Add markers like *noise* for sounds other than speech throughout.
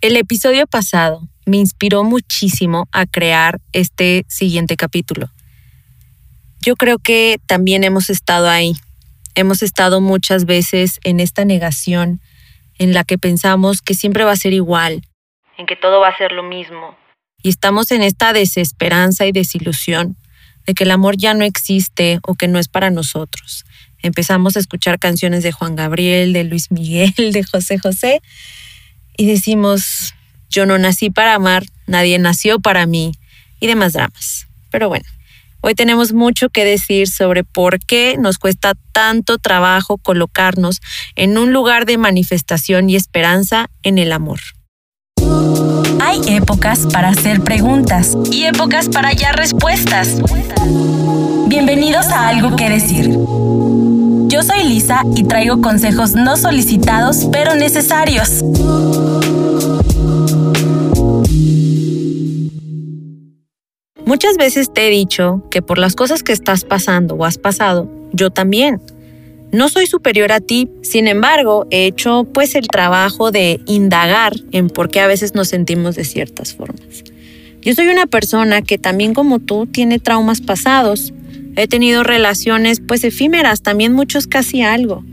El episodio pasado me inspiró muchísimo a crear este siguiente capítulo. Yo creo que también hemos estado ahí. Hemos estado muchas veces en esta negación en la que pensamos que siempre va a ser igual, en que todo va a ser lo mismo. Y estamos en esta desesperanza y desilusión de que el amor ya no existe o que no es para nosotros. Empezamos a escuchar canciones de Juan Gabriel, de Luis Miguel, de José José y decimos, yo no nací para amar, nadie nació para mí y demás dramas. Pero bueno, hoy tenemos mucho que decir sobre por qué nos cuesta tanto trabajo colocarnos en un lugar de manifestación y esperanza en el amor. Hay épocas para hacer preguntas y épocas para hallar respuestas. Bienvenidos a Algo que Decir. Yo soy Lisa y traigo consejos no solicitados pero necesarios. Muchas veces te he dicho que por las cosas que estás pasando o has pasado, yo también. No soy superior a ti, sin embargo, he hecho pues el trabajo de indagar en por qué a veces nos sentimos de ciertas formas. Yo soy una persona que también como tú tiene traumas pasados, He tenido relaciones pues efímeras, también muchos casi algo.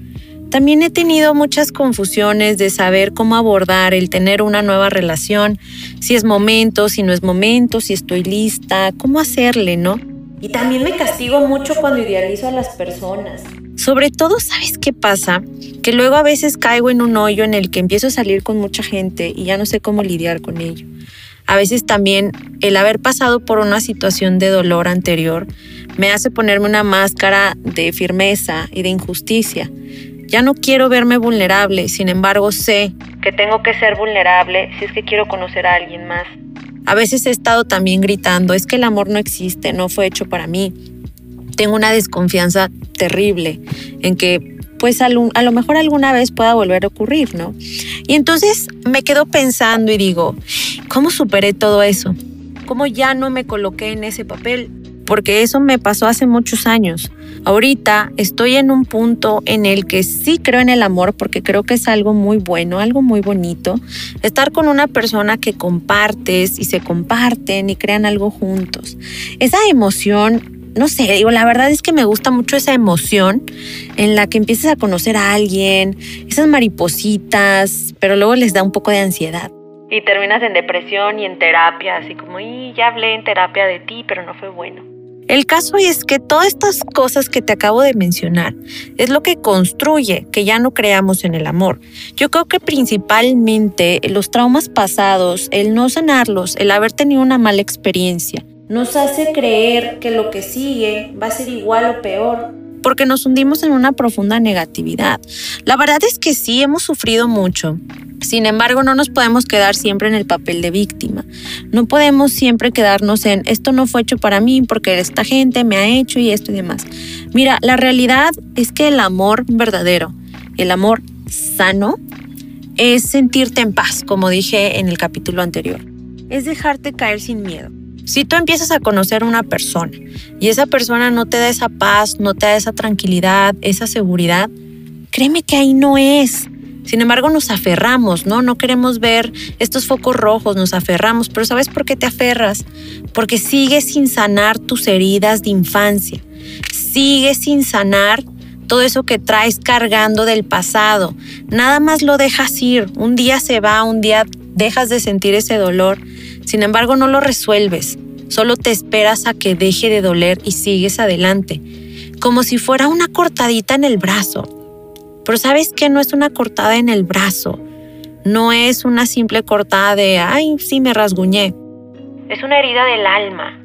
También he tenido muchas confusiones de saber cómo abordar el tener una nueva relación, si es momento, si no es momento, si estoy lista, cómo hacerle, ¿no? Y también me castigo mucho cuando idealizo a las personas. Sobre todo, ¿sabes qué pasa? Que luego a veces caigo en un hoyo en el que empiezo a salir con mucha gente y ya no sé cómo lidiar con ello. A veces también el haber pasado por una situación de dolor anterior me hace ponerme una máscara de firmeza y de injusticia. Ya no quiero verme vulnerable, sin embargo sé que tengo que ser vulnerable si es que quiero conocer a alguien más. A veces he estado también gritando, es que el amor no existe, no fue hecho para mí. Tengo una desconfianza terrible en que pues a lo, mejor alguna vez pueda volver a ocurrir, ¿no? Y entonces me quedo pensando y digo, ¿cómo superé todo eso? ¿Cómo ya no me coloqué en ese papel? Porque eso me pasó hace muchos años. Ahorita estoy en un punto en el que sí creo en el amor porque creo que es algo muy bueno, algo muy bonito. Estar con una persona que compartes y se comparten y crean algo juntos. Esa emoción no sé, digo, la verdad es que me gusta mucho esa emoción en la que empiezas a conocer a alguien, esas maripositas, pero luego les da un poco de ansiedad. Y terminas en depresión y en terapia, así como, y ya hablé en terapia de ti, pero no fue bueno. El caso es que todas estas cosas que te acabo de mencionar es lo que construye que ya no creamos en el amor. Yo creo que principalmente los traumas pasados, el no sanarlos, el haber tenido una mala experiencia, nos hace creer que lo que sigue va a ser igual o peor. Porque nos hundimos en una profunda negatividad. La verdad es que sí hemos sufrido mucho. Sin embargo, no nos podemos quedar siempre en el papel de víctima. No podemos siempre quedarnos en esto no fue hecho para mí porque esta gente me ha hecho y esto y demás. Mira, la realidad es que el amor verdadero, el amor sano, es sentirte en paz, como dije en el capítulo anterior. Es dejarte caer sin miedo. Si tú empiezas a conocer una persona y esa persona no te da esa paz, no te da esa tranquilidad, esa seguridad, créeme que ahí no es. Sin embargo, nos aferramos, ¿no? No queremos ver estos focos rojos, nos aferramos. Pero ¿sabes por qué te aferras? Porque sigues sin sanar tus heridas de infancia. Sigues sin sanar todo eso que traes cargando del pasado. Nada más lo dejas ir. Un día se va, un día dejas de sentir ese dolor sin embargo, no lo resuelves, solo te esperas a que deje de doler y sigues adelante, como si fuera una cortadita en el brazo. Pero sabes que no es una cortada en el brazo, no es una simple cortada de, ay, sí me rasguñé. Es una herida del alma.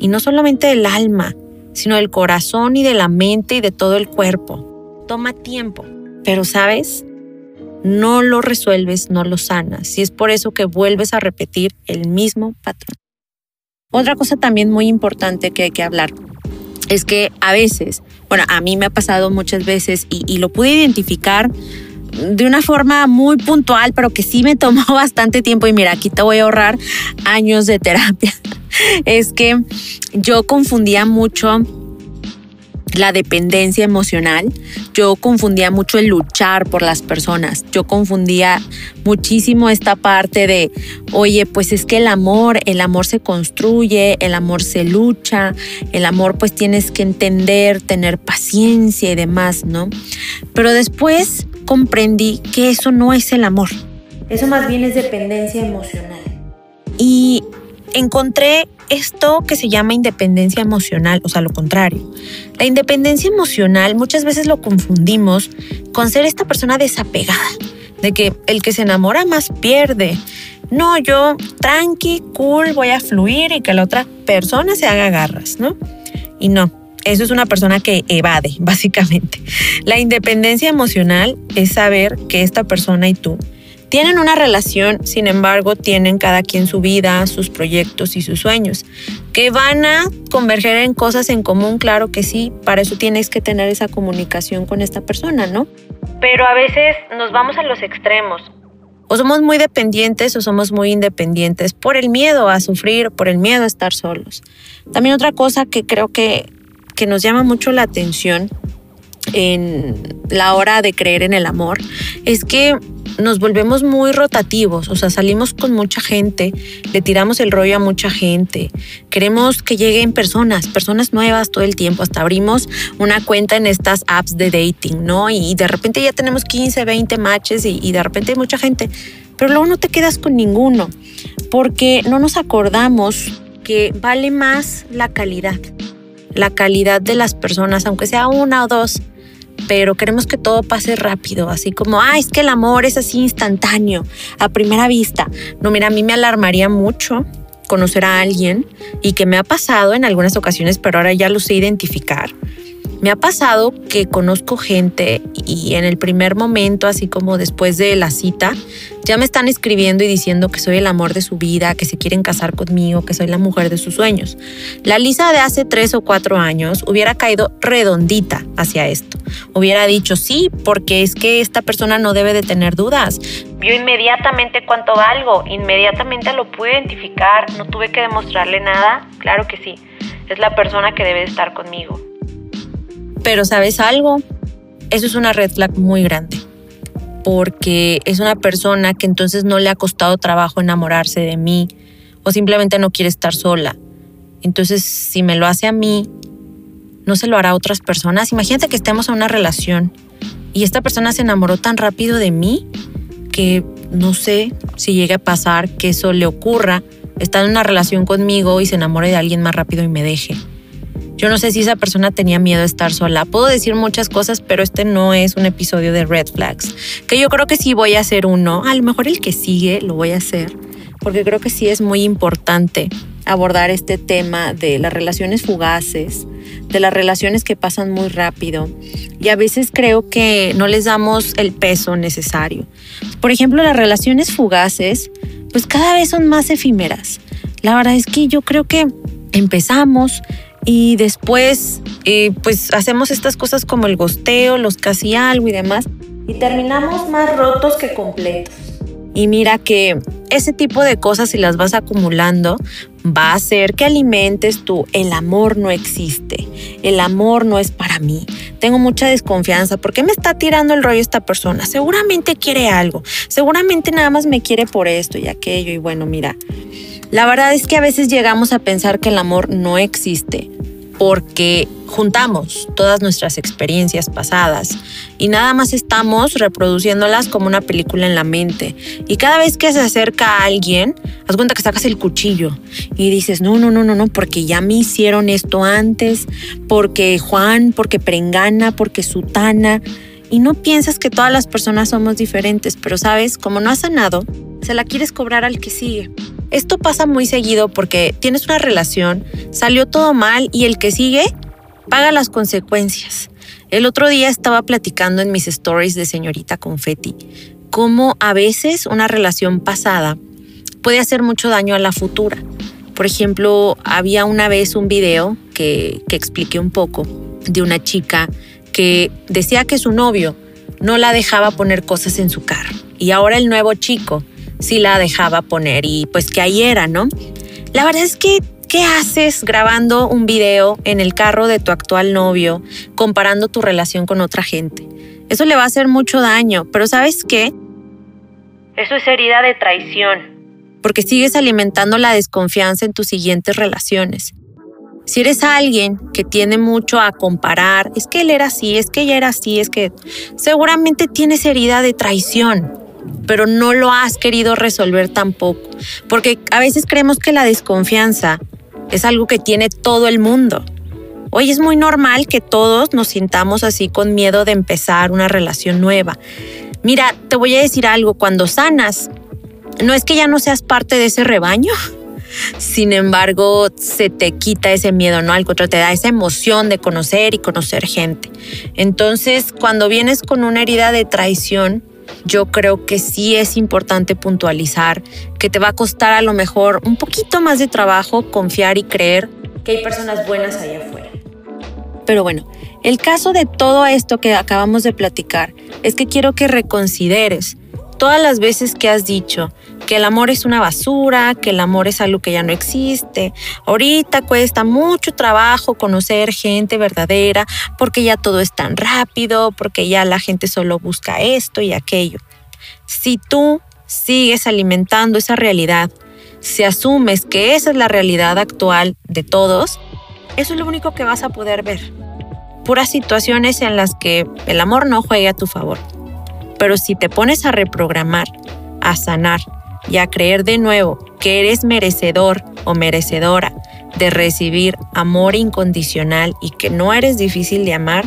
Y no solamente del alma, sino del corazón y de la mente y de todo el cuerpo. Toma tiempo, pero sabes, no lo resuelves, no lo sanas. Y es por eso que vuelves a repetir el mismo patrón. Otra cosa también muy importante que hay que hablar es que a veces, bueno, a mí me ha pasado muchas veces y, lo pude identificar de una forma muy puntual, pero que sí me tomó *laughs* bastante tiempo y mira, aquí te voy a ahorrar años de terapia. *laughs* Es que yo confundía mucho la dependencia emocional. Yo confundía mucho el luchar por las personas. Yo confundía muchísimo esta parte de, oye, pues es que el amor, el amor se construye, el amor se lucha, el amor pues tienes que entender, tener paciencia y demás, ¿no? Pero después comprendí que eso no es el amor. Eso más bien es dependencia emocional. Y encontré esto que se llama independencia emocional, o sea, lo contrario. La independencia emocional muchas veces lo confundimos con ser esta persona desapegada, de que el que se enamora más pierde. No, yo tranqui, cool, voy a fluir y que la otra persona se haga garras, ¿no? Y no, eso es una persona que evade, *laughs* básicamente. La independencia emocional es saber que esta persona y tú tienen una relación, sin embargo, tienen cada quien su vida, sus proyectos y sus sueños. Que van a converger en cosas en común, claro que sí, para eso tienes que tener esa comunicación con esta persona, ¿no? Pero a veces nos vamos a los extremos. O somos muy dependientes o somos muy independientes por el miedo a sufrir, por el miedo a estar solos. También otra cosa que creo que, que nos llama mucho la atención en la hora de creer en el amor es que nos volvemos muy rotativos, o sea, salimos con mucha gente, le tiramos el rollo a mucha gente, queremos que lleguen personas, personas nuevas todo el tiempo, hasta abrimos una cuenta en estas apps de dating, ¿no? Y de repente ya tenemos 15, 20 matches y, y de repente hay mucha gente, pero luego no te quedas con ninguno, porque no nos acordamos que vale más la calidad, la calidad de las personas, aunque sea una o dos pero queremos que todo pase rápido, así como, ah, es que el amor es así instantáneo, a primera vista. No, mira, a mí me alarmaría mucho conocer a alguien y que me ha pasado en algunas ocasiones, pero ahora ya lo sé identificar. Me ha pasado que conozco gente y en el primer momento, así como después de la cita, ya me están escribiendo y diciendo que soy el amor de su vida, que se quieren casar conmigo, que soy la mujer de sus sueños. La Lisa de hace tres o cuatro años hubiera caído redondita hacia esto. Hubiera dicho sí, porque es que esta persona no debe de tener dudas. Vio inmediatamente cuánto valgo, inmediatamente lo pude identificar, no tuve que demostrarle nada. Claro que sí, es la persona que debe de estar conmigo. Pero ¿sabes algo? Eso es una red flag muy grande, porque es una persona que entonces no le ha costado trabajo enamorarse de mí o simplemente no quiere estar sola. Entonces, si me lo hace a mí, no se lo hará a otras personas. Imagínate que estemos en una relación y esta persona se enamoró tan rápido de mí que no sé si llegue a pasar que eso le ocurra, está en una relación conmigo y se enamore de alguien más rápido y me deje. Yo no sé si esa persona tenía miedo de estar sola. Puedo decir muchas cosas, pero este no es un episodio de red flags. Que yo creo que sí voy a hacer uno. A lo mejor el que sigue lo voy a hacer. Porque creo que sí es muy importante abordar este tema de las relaciones fugaces, de las relaciones que pasan muy rápido. Y a veces creo que no les damos el peso necesario. Por ejemplo, las relaciones fugaces, pues cada vez son más efímeras. La verdad es que yo creo que empezamos, y después eh, pues hacemos estas cosas como el gosteo, los casi algo y demás y terminamos más rotos que completos. Y mira que ese tipo de cosas si las vas acumulando va a hacer que alimentes tú el amor no existe, el amor no es para mí. Tengo mucha desconfianza, ¿por qué me está tirando el rollo esta persona? Seguramente quiere algo, seguramente nada más me quiere por esto y aquello y bueno, mira, la verdad es que a veces llegamos a pensar que el amor no existe porque juntamos todas nuestras experiencias pasadas y nada más estamos reproduciéndolas como una película en la mente. Y cada vez que se acerca a alguien, haz cuenta que sacas el cuchillo y dices, no, no, no, no, no, porque ya me hicieron esto antes, porque Juan, porque Prengana, porque Sutana. Y no piensas que todas las personas somos diferentes, pero sabes, como no has sanado, se la quieres cobrar al que sigue. Esto pasa muy seguido porque tienes una relación, salió todo mal y el que sigue paga las consecuencias. El otro día estaba platicando en mis stories de señorita confetti cómo a veces una relación pasada puede hacer mucho daño a la futura. Por ejemplo, había una vez un video que, que expliqué un poco de una chica que decía que su novio no la dejaba poner cosas en su carro. Y ahora el nuevo chico sí la dejaba poner y pues que ahí era, ¿no? La verdad es que, ¿Qué haces grabando un video en el carro de tu actual novio, comparando tu relación con otra gente? Eso le va a hacer mucho daño, pero ¿sabes qué? Eso es herida de traición. Porque sigues alimentando la desconfianza en tus siguientes relaciones. Si eres alguien que tiene mucho a comparar, es que él era así, es que ella era así, es que seguramente tienes herida de traición, pero no lo has querido resolver tampoco. Porque a veces creemos que la desconfianza es algo que tiene todo el mundo. Hoy es muy normal que todos nos sintamos así con miedo de empezar una relación nueva. Mira, te voy a decir algo, cuando sanas, no es que ya no seas parte de ese rebaño, *laughs* sin embargo, se te quita ese miedo, ¿no? Al contrario, te da esa emoción de conocer y conocer gente. Entonces, cuando vienes con una herida de traición, yo creo que sí es importante puntualizar que te va a costar a lo mejor un poquito más de trabajo confiar y creer que hay personas buenas allá afuera. Pero bueno, el caso de todo esto que acabamos de platicar es que quiero que reconsideres todas las veces que has dicho que el amor es una basura, que el amor es algo que ya no existe. Ahorita cuesta mucho trabajo conocer gente verdadera porque ya todo es tan rápido, porque ya la gente solo busca esto y aquello. Si tú sigues alimentando esa realidad, si asumes que esa es la realidad actual de todos, eso es lo único que vas a poder ver. Puras situaciones en las que el amor no juegue a tu favor. Pero si te pones a reprogramar, a sanar, y a creer de nuevo que eres merecedor o merecedora de recibir amor incondicional y que no eres difícil de amar,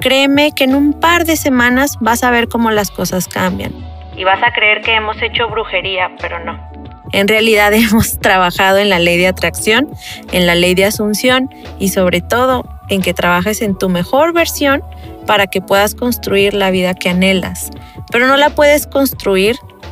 créeme que en un par de semanas vas a ver cómo las cosas cambian. Y vas a creer que hemos hecho brujería, pero no. En realidad *laughs* hemos trabajado en la ley de atracción, en la ley de asunción y sobre todo en que trabajes en tu mejor versión para que puedas construir la vida que anhelas. Pero no la puedes construir